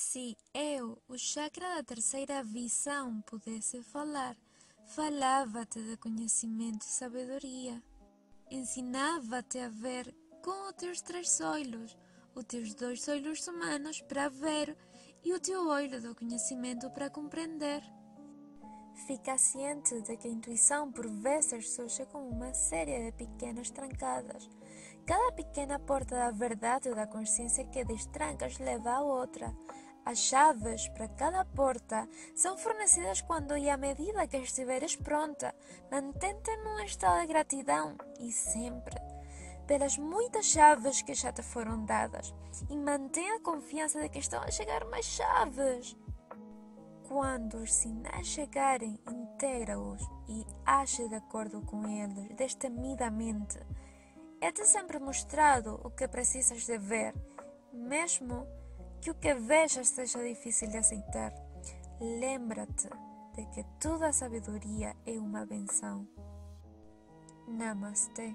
Se eu, o chakra da terceira visão, pudesse falar, falava-te de conhecimento e sabedoria. Ensinava-te a ver com os teus três olhos, os teus dois olhos humanos para ver e o teu olho do conhecimento para compreender. Fica ciente de que a intuição por vezes surge como uma série de pequenas trancadas. Cada pequena porta da verdade ou da consciência que destrancas leva a outra. As chaves para cada porta são fornecidas quando e à medida que estiveres pronta. Mantente num estado de gratidão e sempre pelas muitas chaves que já te foram dadas e mantenha a confiança de que estão a chegar mais chaves. Quando os sinais chegarem, integra-os e age de acordo com eles, destemidamente. É-te sempre mostrado o que precisas de ver, mesmo que o que vejas seja difícil de aceitar. Lembra-te de que toda sabedoria é uma benção. Namastê.